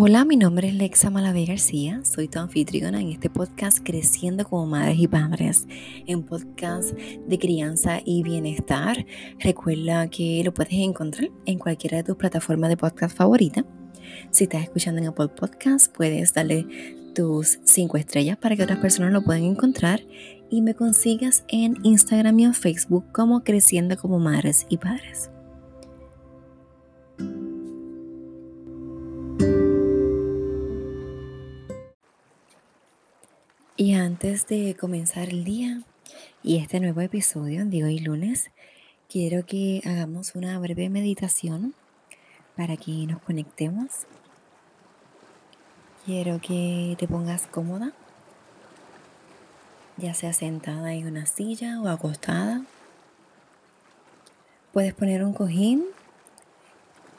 Hola, mi nombre es Lexa Malavé García, soy tu anfitriona en este podcast Creciendo como Madres y Padres, en podcast de crianza y bienestar. Recuerda que lo puedes encontrar en cualquiera de tus plataformas de podcast favorita. Si estás escuchando en Apple Podcast, puedes darle tus cinco estrellas para que otras personas lo puedan encontrar y me consigas en Instagram y en Facebook como Creciendo como Madres y Padres. Y antes de comenzar el día y este nuevo episodio de hoy lunes, quiero que hagamos una breve meditación para que nos conectemos. Quiero que te pongas cómoda, ya sea sentada en una silla o acostada. Puedes poner un cojín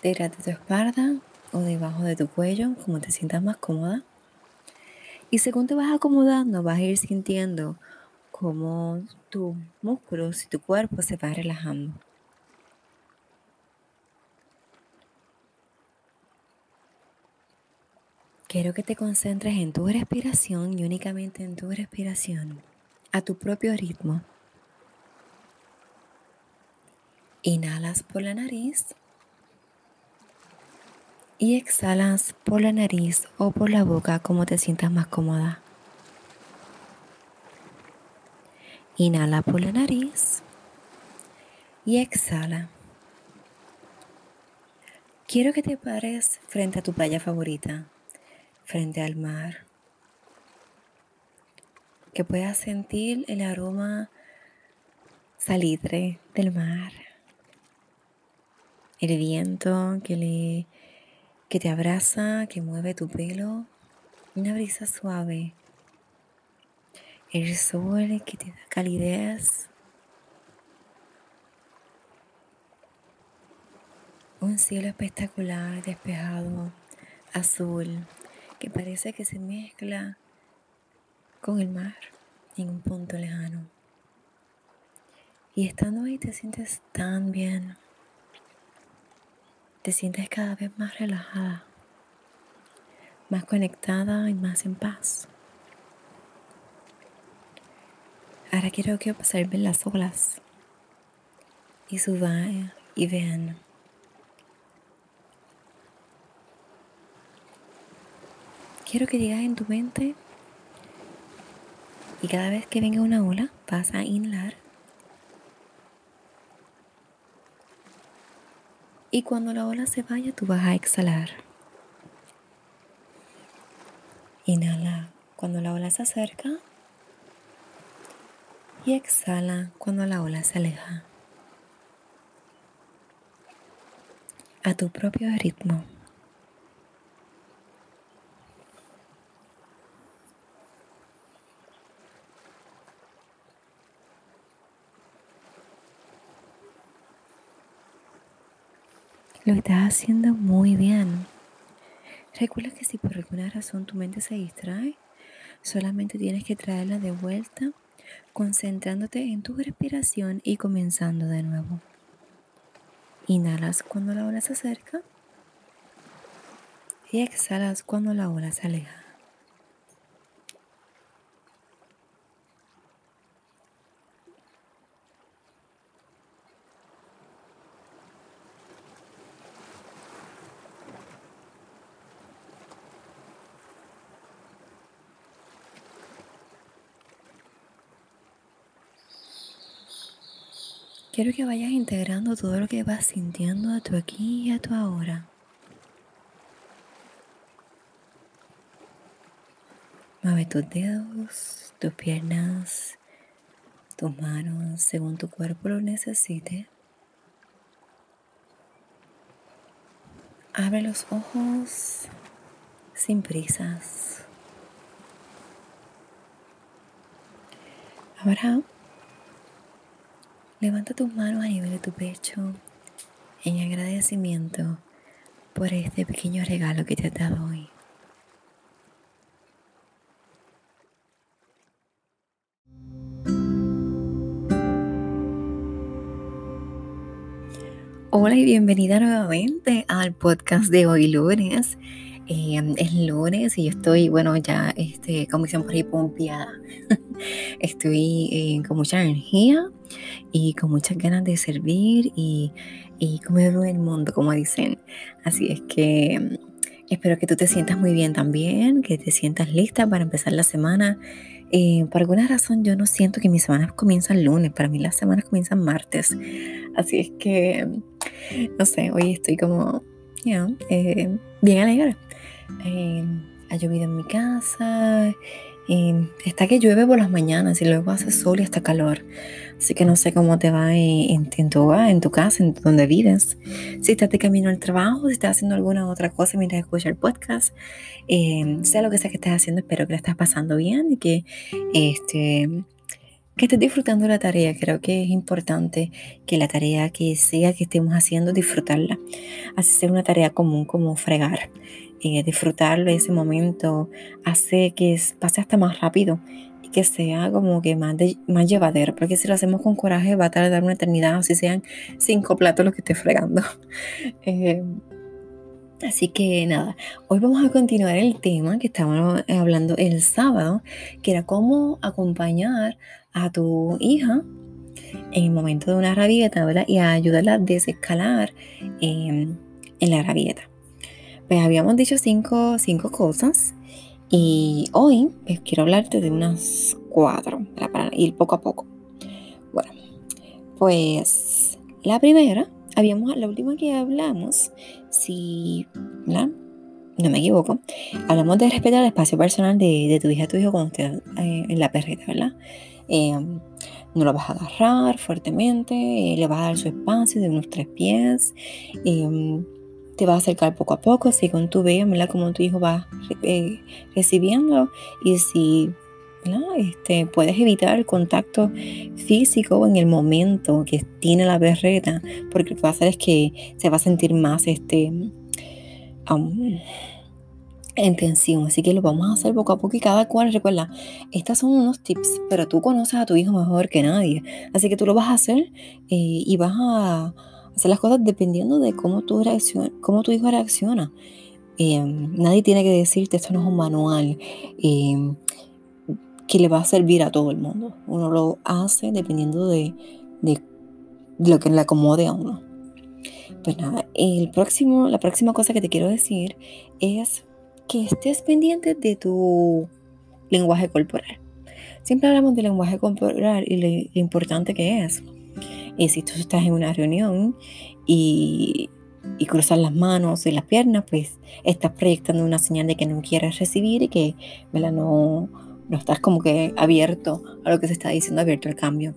detrás de tu espalda o debajo de tu cuello, como te sientas más cómoda. Y según te vas acomodando, vas a ir sintiendo cómo tus músculos y tu cuerpo se va relajando. Quiero que te concentres en tu respiración y únicamente en tu respiración, a tu propio ritmo. Inhalas por la nariz y exhalas por la nariz o por la boca como te sientas más cómoda. Inhala por la nariz y exhala. Quiero que te pares frente a tu playa favorita, frente al mar. Que puedas sentir el aroma salitre del mar. El viento que le que te abraza, que mueve tu pelo, una brisa suave, el sol que te da calidez, un cielo espectacular, despejado, azul, que parece que se mezcla con el mar en un punto lejano. Y estando ahí te sientes tan bien te sientes cada vez más relajada, más conectada y más en paz. Ahora quiero que observen las olas y suban y vean. Quiero que digas en tu mente y cada vez que venga una ola vas a inhalar Y cuando la ola se vaya, tú vas a exhalar. Inhala cuando la ola se acerca. Y exhala cuando la ola se aleja. A tu propio ritmo. Lo estás haciendo muy bien. Recuerda que si por alguna razón tu mente se distrae, solamente tienes que traerla de vuelta, concentrándote en tu respiración y comenzando de nuevo. Inhalas cuando la ola se acerca y exhalas cuando la ola se aleja. Quiero que vayas integrando todo lo que vas sintiendo a tu aquí y a tu ahora. Mueve tus dedos, tus piernas, tus manos según tu cuerpo lo necesite. Abre los ojos sin prisas. Ahora Levanta tus manos a nivel de tu pecho en agradecimiento por este pequeño regalo que te he dado hoy. Hola y bienvenida nuevamente al podcast de hoy lunes. Eh, es lunes y yo estoy, bueno, ya, este, como dicen por ahí. estoy eh, con mucha energía y con muchas ganas de servir y, y comer el mundo, como dicen. Así es que mm, espero que tú te sientas muy bien también, que te sientas lista para empezar la semana. Eh, por alguna razón yo no siento que mis semanas comienzan lunes, para mí las semanas comienzan martes. Así es que, no sé, hoy estoy como, eh, bien alegre. Eh, ha llovido en mi casa, está que llueve por las mañanas y luego hace sol y hasta calor. Así que no sé cómo te va en, tu hogar, en tu casa, en donde vives. Si estás de camino al trabajo, si estás haciendo alguna otra cosa mientras escuchas el podcast, eh, sea lo que sea que estés haciendo, espero que la estés pasando bien y que, este, que estés disfrutando la tarea. Creo que es importante que la tarea que sea que estemos haciendo, disfrutarla. Así sea una tarea común como fregar. Eh, disfrutarlo ese momento hace que pase hasta más rápido y que sea como que más, más llevadero, porque si lo hacemos con coraje va a tardar una eternidad, o si sean cinco platos los que esté fregando. Eh, así que nada, hoy vamos a continuar el tema que estábamos hablando el sábado, que era cómo acompañar a tu hija en el momento de una rabieta. Y ayudarla a desescalar eh, en la rabieta. Pues habíamos dicho cinco, cosas y hoy pues, quiero hablarte de unas cuatro para ir poco a poco. Bueno, pues la primera, habíamos, la última que hablamos, si no me equivoco, hablamos de respetar el espacio personal de, tu hija, tu hijo cuando esté eh, en la perrita, ¿verdad? Eh, no lo vas a agarrar fuertemente, eh, le vas a dar su espacio de unos tres pies te va a acercar poco a poco, con tu veas, ¿verdad? Como tu hijo va eh, recibiendo y si Este, puedes evitar el contacto físico en el momento que tiene la berreta, porque lo que va a hacer es que se va a sentir más este, en tensión. Así que lo vamos a hacer poco a poco y cada cual, recuerda, estos son unos tips, pero tú conoces a tu hijo mejor que nadie. Así que tú lo vas a hacer eh, y vas a hacer las cosas dependiendo de cómo tu, cómo tu hijo reacciona. Em, nadie tiene que decirte, esto no es un manual em, que le va a servir a todo el mundo. Uno lo hace dependiendo de, de, lo que le acomode a uno. Pues nada, el próximo, la próxima cosa que te quiero decir es que estés pendiente de tu lenguaje corporal. Siempre hablamos del lenguaje corporal y lo importante que es. Y si tú estás en una reunión y, y cruzas las manos y las piernas, pues estás proyectando una señal de que no quieres recibir y que No, no estás como que abierto a lo que se está diciendo, abierto al cambio.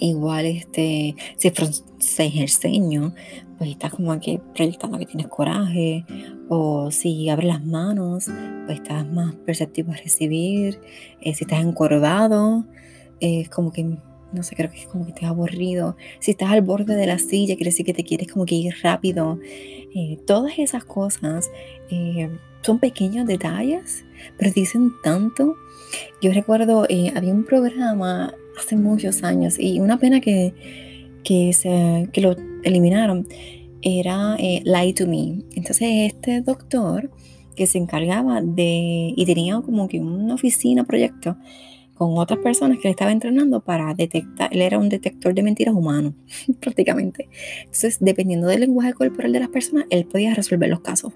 Igual, este, si se el ceño, pues estás como que proyectando que tienes coraje. O si abres las manos, pues estás más perceptivo a recibir. Eh, si estás encorvado, es como que no sé, creo que es como que te aburrido. Si estás al borde de la silla, quiere decir que te quieres como que ir rápido. Eh, todas esas cosas eh, son pequeños detalles, pero dicen tanto. Yo recuerdo, eh, había un programa hace muchos años y una pena que, que, se, que lo eliminaron. Era Lie to Me. Entonces este doctor que se encargaba de, y tenía como que una oficina, proyecto, con otras personas que le estaba entrenando para detectar, él era un detector de mentiras humano, prácticamente. Entonces, dependiendo del lenguaje corporal de las personas, él podía resolver los casos.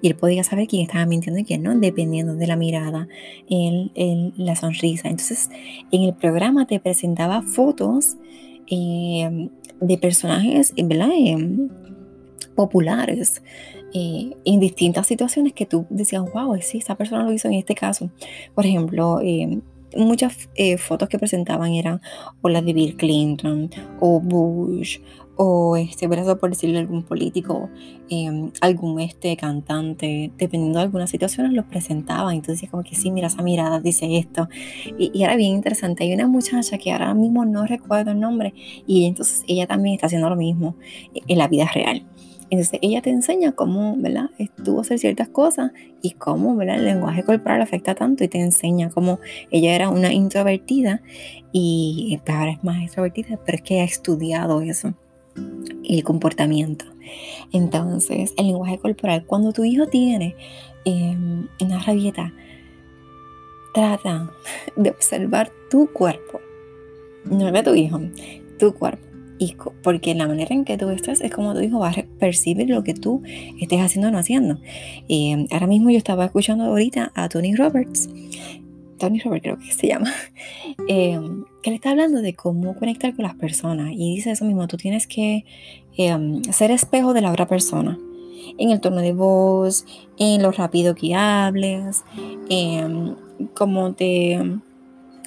Y él podía saber quién estaba mintiendo y quién no, dependiendo de la mirada, en, la sonrisa. Entonces, en el programa te presentaba fotos eh, de personajes, ¿verdad? Eh, populares eh, en distintas situaciones que tú decías, wow, sí, esa persona lo hizo en este caso. Por ejemplo, muchas eh, fotos que presentaban eran o las de Bill Clinton o Bush o este brazo por decirle algún político, em, algún este cantante, dependiendo de algunas situaciones los presentaban. Entonces como que sí, mira esa mirada, dice esto. Y, y, era bien interesante. Hay una muchacha que ahora mismo no recuerdo el nombre y entonces ella también está haciendo lo mismo en la vida real. Entonces ella te enseña cómo, ¿verdad? Estuvo hacer ciertas cosas y cómo, ¿verdad? El lenguaje corporal afecta tanto y te enseña cómo ella era una introvertida y ahora es más extrovertida, pero es que ha estudiado eso. el comportamiento. Entonces, el lenguaje corporal, cuando tu hijo tiene em, una rabieta, trata de observar tu cuerpo, no de tu hijo, tu cuerpo. Y porque la manera en que tú estás es como tu hijo va a percibir lo que tú estés haciendo o no haciendo. Em, ahora mismo yo estaba escuchando ahorita a Tony Roberts, Tony Roberts creo que se llama, em, que le está hablando de cómo conectar con las personas. Y dice eso mismo, tú tienes que em, ser espejo de la otra persona. En el tono de voz, en lo rápido que hables, en cómo te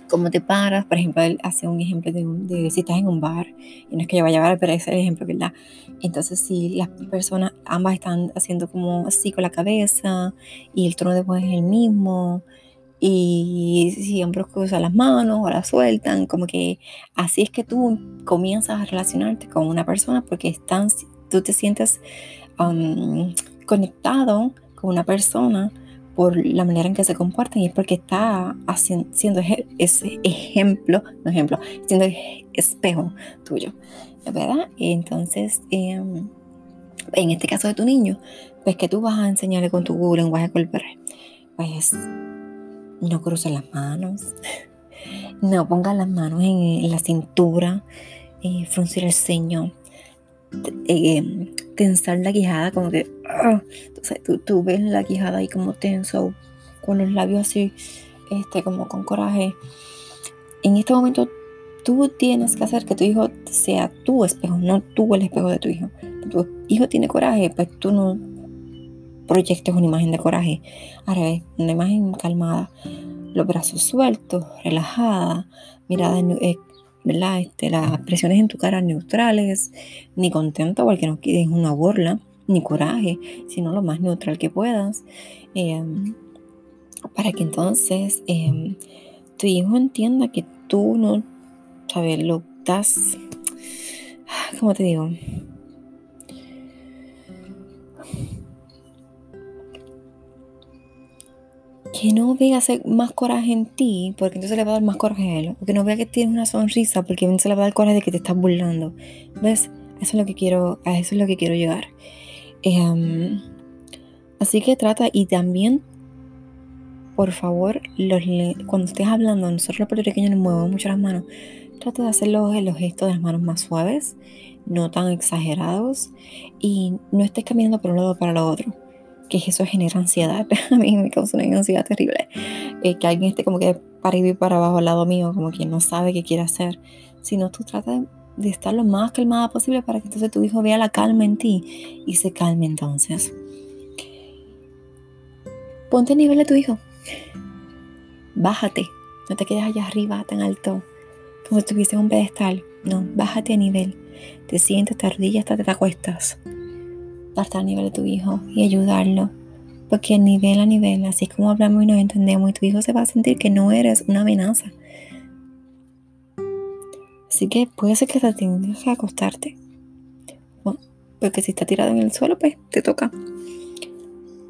cómo te paras, por ejemplo, él hace un ejemplo de, si estás en un bar, y no es que yo vaya a llevar, pero ese es el ejemplo, ¿verdad? Entonces, si las personas, ambas están haciendo como así con la cabeza, y el tono de voz es el mismo, y siempre cruzan las manos o las sueltan, como que así es que tú comienzas a relacionarte con una persona porque están, tú te sientes um, conectado con una persona por la manera en que se comportan y es porque está haciendo, siendo ese ejemplo, no ejemplo, siendo espejo tuyo, ¿verdad? Entonces, em, en este caso de tu niño, pues que tú vas a enseñarle con tu lenguaje corporal, pues no cruces las manos, no pongas las manos en, la cintura, eh, fruncir el ceño, eh, tensar la quijada, como que ah, tú, ves la quijada ahí como tenso, con los labios así, este, como con coraje. En este momento tú tienes que hacer que tu hijo sea tu espejo, no tú el espejo de tu hijo. Tu hijo tiene coraje, pues tú no proyectes una imagen de coraje. Ahora ves, una imagen calmada, los brazos sueltos, relajada, mirada eh, ¿verdad? Este, las expresiones en tu cara neutrales, ni contento porque no quieres una burla, ni coraje, sino lo más neutral que puedas, em, para que entonces em, tu hijo entienda que tú no, ¿sabes? Lo das, ¿cómo te digo? Que no vea más coraje en ti, porque entonces le va a dar más coraje a él. O que no vea que tienes una sonrisa, porque entonces le va a dar coraje de que te estás burlando. ¿Ves? Eso es lo que quiero, a eso es lo que quiero llegar. Em, así que trata y también, por favor, los, cuando estés hablando, nosotros los puertorriqueños nos movemos mucho las manos. Trata de hacer los, gestos de las manos más suaves, no tan exagerados, y no estés caminando por un lado para el otro que eso genera ansiedad. A mí me causa una ansiedad terrible. Eh, que alguien esté como que para ir para abajo al lado mío, como que no sabe qué quiere hacer. Sino tú tratas de estar lo más calmada posible para que entonces tu hijo vea la calma en ti y se calme entonces. Ponte a nivel de tu hijo. Bájate. No te quedes allá arriba tan alto como si estuviese un pedestal. No, bájate a nivel. Te sientes, te arrodillas hasta te acuestas estar al nivel de tu hijo y ayudarlo. Porque nivel a nivel, así como hablamos y nos entendemos, y tu hijo se va a sentir que no eres una amenaza. Así que puede ser que te tengas que acostarte. porque si está tirado en el suelo, pues te toca.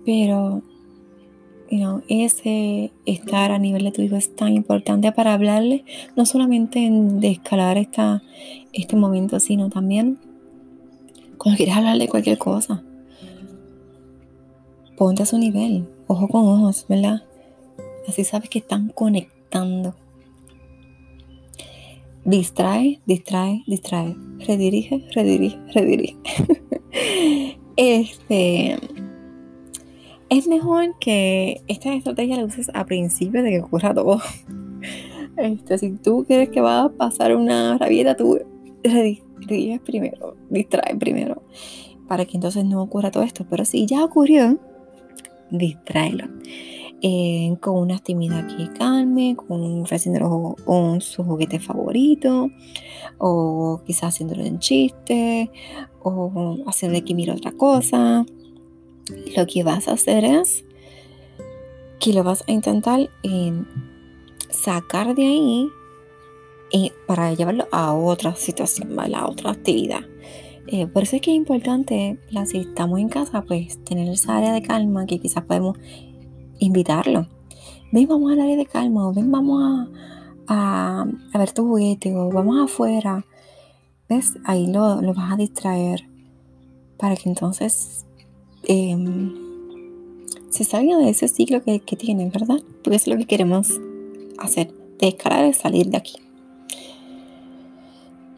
Pero, you ese estar a nivel de tu hijo es tan importante para hablarle, no solamente de escalar esta, este momento, sino también cuando quieres hablar de cualquier cosa, ponte a su nivel, ojo con ojos, ¿verdad? Así sabes que están conectando. Distrae, distrae, distrae. Redirige, redirige, redirige. este. Es mejor que esta estrategia la uses a principio de que ocurra todo. Este, si tú quieres que va a pasar una rabieta, tú diriges primero, distrae primero, para que entonces no ocurra todo esto. Pero si ya ocurrió, distráelo. Eh, con una actividad que calme, con ofreciéndole un, su juguete favorito, o quizás haciéndolo en chiste, o haciéndole que mire otra cosa. Lo que vas a hacer es que lo vas a intentar sacar de ahí para llevarlo a otra situación, a otra actividad. Eh, por eso es que es importante, si estamos en casa, pues tener esa área de calma que quizás podemos invitarlo. Ven, vamos al área de calma, o ven, vamos a, a, ver tu juguete, o vamos afuera. ¿ves? Ahí lo, vas a distraer para que entonces em, se salga de ese ciclo que, que tienen, ¿verdad? Porque es lo que queremos hacer, de escalar es salir de aquí.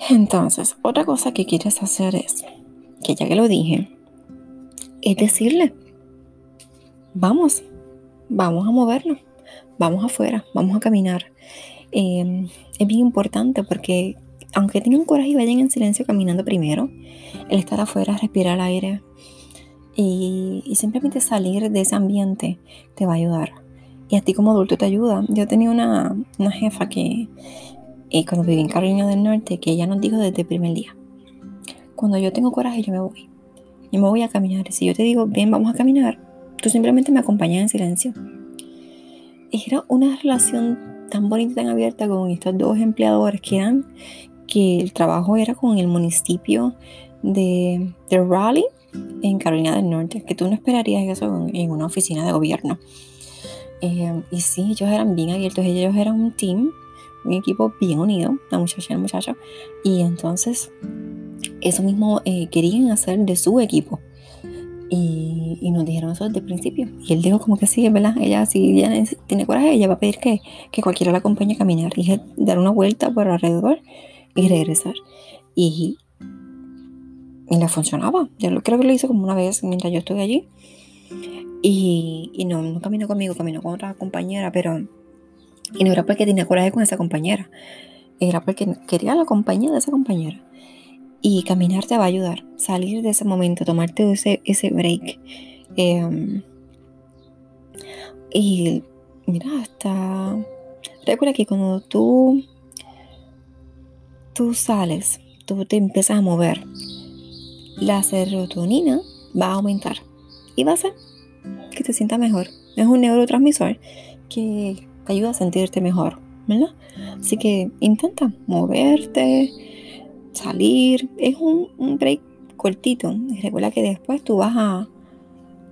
Entonces, otra cosa que quieres hacer es, que ya que lo dije, es decirle, vamos, vamos a movernos, vamos afuera, vamos a caminar. Em, es bien importante porque aunque tengan coraje y vayan en silencio caminando primero, el estar afuera, respirar aire y, simplemente salir de ese ambiente te va a ayudar. Y a ti como adulto te ayuda. Yo tenía una, una jefa que y cuando viví en Carolina del Norte, que ella nos dijo desde el primer día, cuando yo tengo coraje yo me voy, yo me voy a caminar. Y si yo te digo, ven, vamos a caminar, tú simplemente me acompañas en silencio. Era una relación tan bonita, tan abierta con estos dos empleadores que eran, que el trabajo era con el municipio de, de Raleigh, en Carolina del Norte, que tú no esperarías eso en, una oficina de gobierno. Eh, y sí, ellos eran bien abiertos, ellos eran un team un equipo bien unido, la muchacha y el muchacho. Y entonces, eso mismo eh, querían hacer de su equipo. Y, y, nos dijeron eso desde el principio. Y él dijo como que sí, ¿verdad? Ella si ella tiene coraje, ella va a pedir que, que cualquiera la acompañe a caminar. Y dar una vuelta por alrededor y regresar. Y, y le funcionaba. Yo creo que lo hizo como una vez mientras yo estuve allí. Y, y no, no caminó conmigo, caminó con otra compañera, pero y no era porque tenía coraje con esa compañera, era porque quería la compañía de esa compañera. Y caminar te va a ayudar, salir de ese momento, tomarte ese, ese break. Em, y mira, hasta... Recuerda que cuando tú, tú sales, tú te empiezas a mover, la serotonina va a aumentar y va a hacer que te sientas mejor. Es un neurotransmisor que ayuda a sentirte mejor, ¿verdad? Así que intenta moverte, salir. Es un, break cortito. Recuerda que después tú vas a,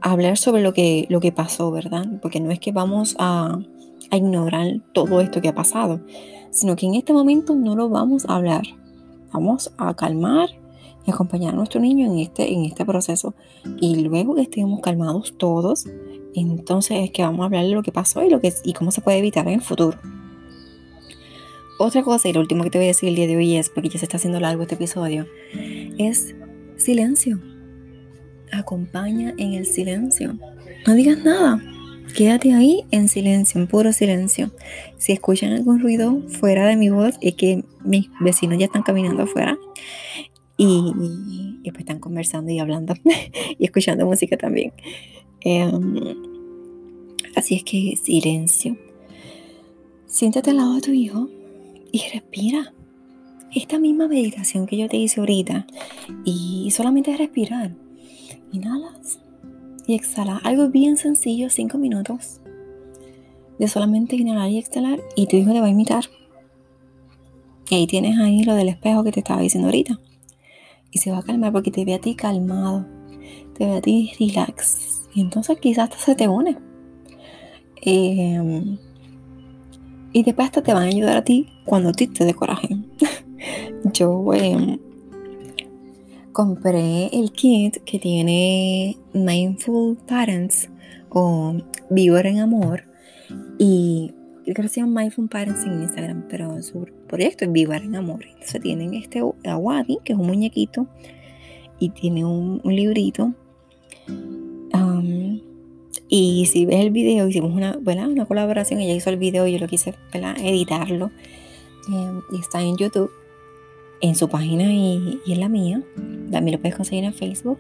hablar sobre lo que, lo que pasó, ¿verdad? Porque no es que vamos a ignorar todo esto que ha pasado, sino que en este momento no lo vamos a hablar. Vamos a calmar acompañar a nuestro niño en este, en este proceso. Y luego que estemos calmados todos, entonces es que vamos a hablar de lo que pasó y, lo que, y cómo se puede evitar en el futuro. Otra cosa, y lo último que te voy a decir el día de hoy es, porque ya se está haciendo largo este episodio, es silencio. Acompaña en el silencio. No digas nada. Quédate ahí en silencio, en puro silencio. Si escuchan algún ruido fuera de mi voz, es que mis vecinos ya están caminando afuera y, y pues están conversando y hablando y escuchando música también. Em, así es que silencio. Siéntate al lado de tu hijo y respira. Esta misma meditación que yo te hice ahorita y solamente respirar. Inhalas y exhalas. Algo bien sencillo, cinco minutos de solamente inhalar y exhalar y tu hijo te va a imitar. Y ahí tienes ahí lo del espejo que te estaba diciendo ahorita. Y se va a calmar porque te ve a ti calmado, te ve a ti relax y entonces quizás se te une. Em, y después hasta te van a ayudar a ti cuando ti te coraje. Yo em, compré el kit que tiene Mindful Parents o Vivir en Amor. Y creo que se llama Mindful Parents en Instagram, pero su proyecto es Vivir en Amor. Entonces tienen este Awadi, que es un muñequito, y tiene un librito y si ves el video, hicimos una, una colaboración, ella hizo el video y yo lo quise editarlo. Em, y está en YouTube, en su página y, en la mía. También lo puedes conseguir en Facebook.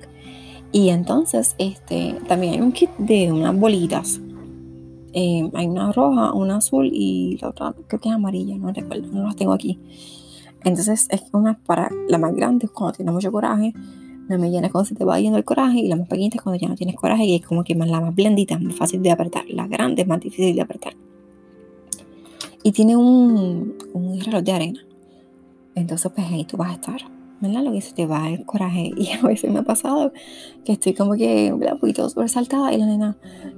Y entonces, este, también hay un kit de unas bolitas. Em, hay una roja, una azul y la otra creo que es amarilla, no recuerdo, no las tengo aquí. Entonces es una para la más grande cuando tienes mucho coraje la mediana cuando se te va yendo el coraje y la más pequeñita es cuando ya no tienes coraje y es como que más la más blandita, más fácil de apretar. La grande es más difícil de apretar. Y tiene un, un reloj de arena. Entonces, pues ahí tú vas a estar. ¿Verdad? Lo que se te va el coraje. Y a veces me ha pasado que estoy como que un poquito sobresaltada y la nena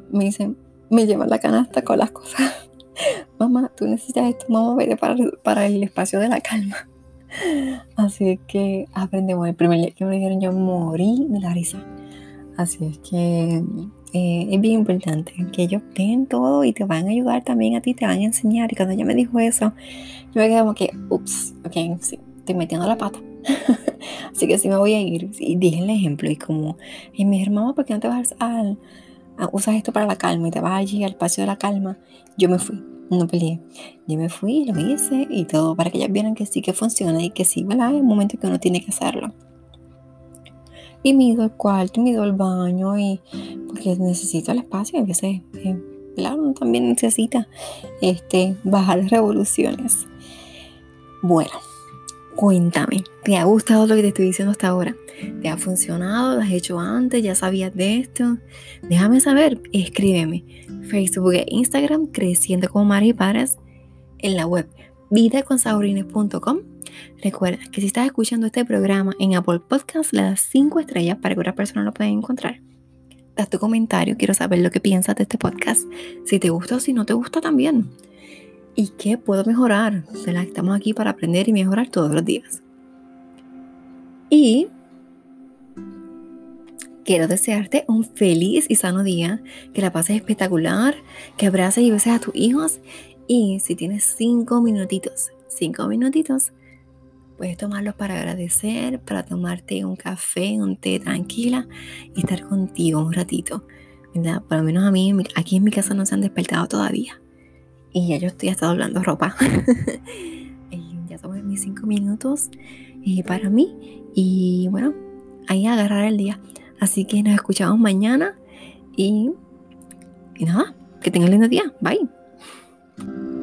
me dice, me lleva la canasta con las cosas. mamá, tú necesitas esto, mamá, vete para, para el espacio de la calma. Así es que aprendemos. El primer día que me dijeron yo morí de la risa. Así es que eh, es bien importante que ellos ven todo y te van a ayudar también a ti, te van a enseñar. Y cuando ella me dijo eso, yo me quedé como que, ups, ok, sí, estoy metiendo la pata. Así que sí me voy a ir. Y dije el ejemplo y como, y me dijeron, mamá, ¿por qué no te vas al, usas esto para la calma y te vas allí al espacio de la calma? Yo me fui, no peleé. Yo me fui, lo hice y todo para que ellas vieran que sí que funciona y que sí, ¿verdad? Hay un momento que uno tiene que hacerlo. Y me ido al cuarto, me ido al baño y porque necesito el espacio a veces, eh, claro, uno también necesita este, bajar las revoluciones. Bueno, Cuéntame, ¿te ha gustado lo que te estoy diciendo hasta ahora? ¿Te ha funcionado? ¿Lo has hecho antes? ¿Ya sabías de esto? Déjame saber, escríbeme. Facebook e Instagram, Creciendo como Madres y Padres, en la web vidaconsaurines.com. Recuerda que si estás escuchando este programa en Apple Podcast, le das 5 estrellas para que otras personas lo puedan encontrar. Da tu comentario, quiero saber lo que piensas de este podcast. Si te gusta o si no te gusta también y qué puedo mejorar. Estamos aquí para aprender y mejorar todos los días. Y quiero desearte un feliz y sano día, que la pases espectacular, que abraces y beses a tus hijos y si tienes cinco minutitos, cinco minutitos, puedes tomarlos para agradecer, para tomarte un café, un té tranquila y estar contigo un ratito. Por lo menos a mí, aquí en mi casa no se han despertado todavía y ya yo estoy hasta doblando ropa. ya tomé mis cinco minutos eh, para mí y bueno, ahí agarrar el día. Así que nos escuchamos mañana y, y nada, que tengan lindo día. Bye.